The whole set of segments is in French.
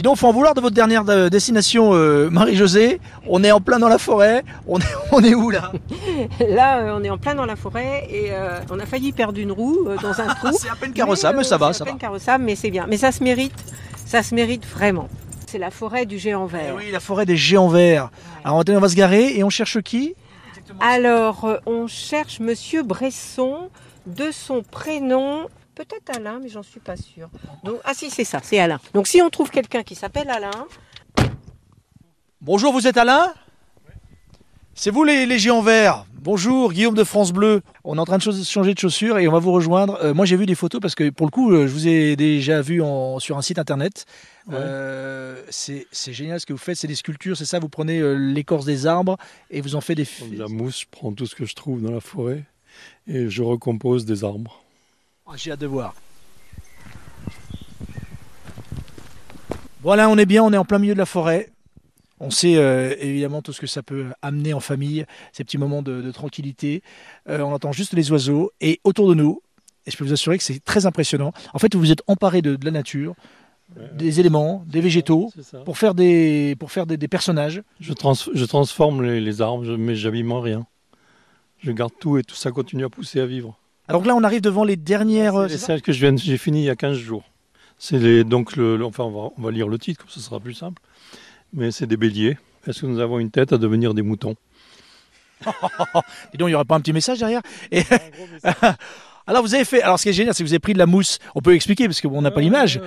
Dis donc, faut en vouloir de votre dernière euh, destination, euh, Marie-Josée. On est en plein dans la forêt. On est, on est où là? Là, euh, on est en plein dans la forêt et euh, on a failli perdre une roue euh, dans un trou. C'est à peine carrossable, mais, euh, ça va, c'est ça à va. peine carrossable, mais c'est bien. Mais ça se mérite. Ça se mérite vraiment. C'est la forêt du géant Eh vert. oui, la forêt des géants verts. Alors on on va se garer et on cherche qui? Alors, on cherche Monsieur Bresson de son prénom. Peut-être Alain, mais j'en suis pas sûre. Donc, ah si, c'est ça, c'est Alain. Donc si on trouve quelqu'un qui s'appelle Alain, Bonjour, vous êtes Alain? C'est vous les, les géants verts? Bonjour, Guillaume de France Bleu. On est en train de changer de chaussures et on va vous rejoindre. Euh, moi, j'ai vu des photos parce que pour le coup, euh, je vous ai déjà vu en- sur un site internet. Ouais. Euh, c'est génial ce que vous faites. C'est des sculptures, c'est ça Vous prenez euh, l'écorce des arbres et vous en faites des. De la mousse, je prends tout ce que je trouve dans la forêt et je recompose des arbres. Ah, J'ai hâte de voir. Voilà, on est bien, on est en plein milieu de la forêt. On sait euh, évidemment tout ce que ça peut amener en famille, ces petits moments de, de tranquillité. Euh, on entend juste les oiseaux et autour de nous, et je peux vous assurer que c'est très impressionnant. En fait, vous vous êtes emparé de, de la nature, des éléments, des végétaux, pour faire des, pour faire des, des personnages. Je, trans- je transforme les, les arbres, mais j'abîme en rien. Je garde tout et tout ça continue à pousser, à vivre. Alors là, on arrive devant les dernières. euh, C'est ça celle que je viens, j'ai fini il y a 15 jours. C'est donc le, le- enfin on va, on va lire le titre, comme ça sera plus simple. Mais c'est des béliers. Est-ce que nous avons une tête à devenir des moutons? Dis donc, il n'y aurait pas un petit message derrière? Et- Alors vous avez fait. Alors ce qui est génial, c'est que vous avez pris de la mousse. On peut expliquer parce qu'on n'a pas l'image.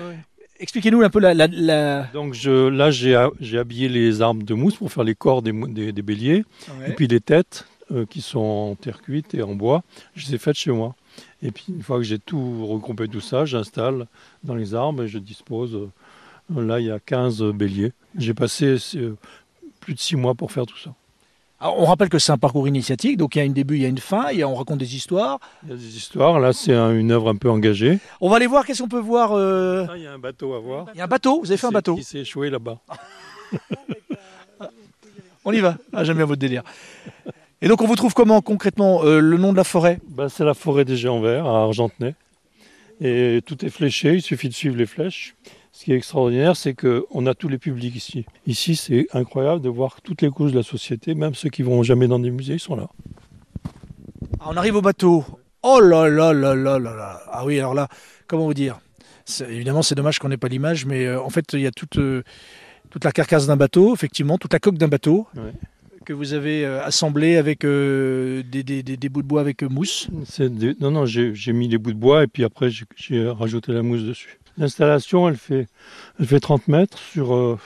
Expliquez-nous un peu la, la- la- Donc je, là j'ai ha- j'ai habillé les arbres de mousse pour faire les corps des- des béliers. Et puis les têtes euh, qui sont en terre cuite et en bois, je les ai faites chez moi. Et puis une fois que j'ai tout regroupé tout ça, j'installe dans les arbres et je dispose. euh, là, il y a 15 béliers. J'ai passé euh, plus de 6 mois pour faire tout ça. Alors, on rappelle que c'est un parcours initiatique, donc il y a un début, il y a une fin, il y a- on raconte des histoires. Il y a des histoires. Là, c'est un- une œuvre un peu engagée. On va aller voir, qu'est-ce qu'on peut voir euh, Ah, il y a un bateau à voir. Il y a un bateau, vous avez fait un bateau. Qui s'est échoué là-bas. On y va. Ah, J'aime bien votre délire. Et donc on vous trouve comment concrètement euh, le nom de la forêt? Ben, c'est la forêt des géants verts à Argentenay. Et tout est fléché, il suffit de suivre les flèches. Ce qui est extraordinaire, c'est qu'on a tous les publics ici. Ici, c'est incroyable de voir toutes les couches de la société, même ceux qui vont jamais dans des musées, ils sont là. Ah, On arrive au bateau. Oh là là là là là là. Ah oui, alors là, comment vous dire? Évidemment, c'est dommage qu'on n'ait pas l'image, mais euh, en fait, il y a toute, euh, toute la carcasse d'un bateau, effectivement, toute la coque d'un bateau Ouais. Que vous avez euh, assemblé avec euh, des, des- des- des bouts de bois avec euh, mousse. Des- Non, non, j'ai mis les bouts de bois et puis après, j'ai- rajouté la mousse dessus. L'installation, elle fait, elle fait 30 mètres sur, euh,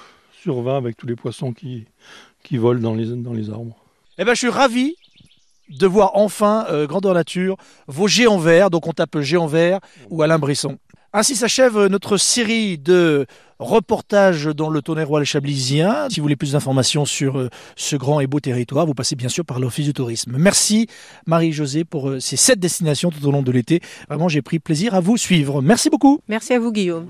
sur 20 avec tous les poissons qui, qui volent dans les, dans les arbres. Eh ben, je suis ravi de voir enfin euh, Grandeur Nature, vos géants verts. Donc, on tape géant vert ou Alain Brisson. Ainsi s'achève notre série de reportages dans le tonnerre chablisien. Si vous voulez plus d'informations sur euh, ce grand et beau territoire, vous passez bien sûr par l'Office du tourisme. Merci Marie-Josée pour euh, ces sept destinations tout au long de l'été. Vraiment, j'ai pris plaisir à vous suivre. Merci beaucoup. merci à vous Guillaume.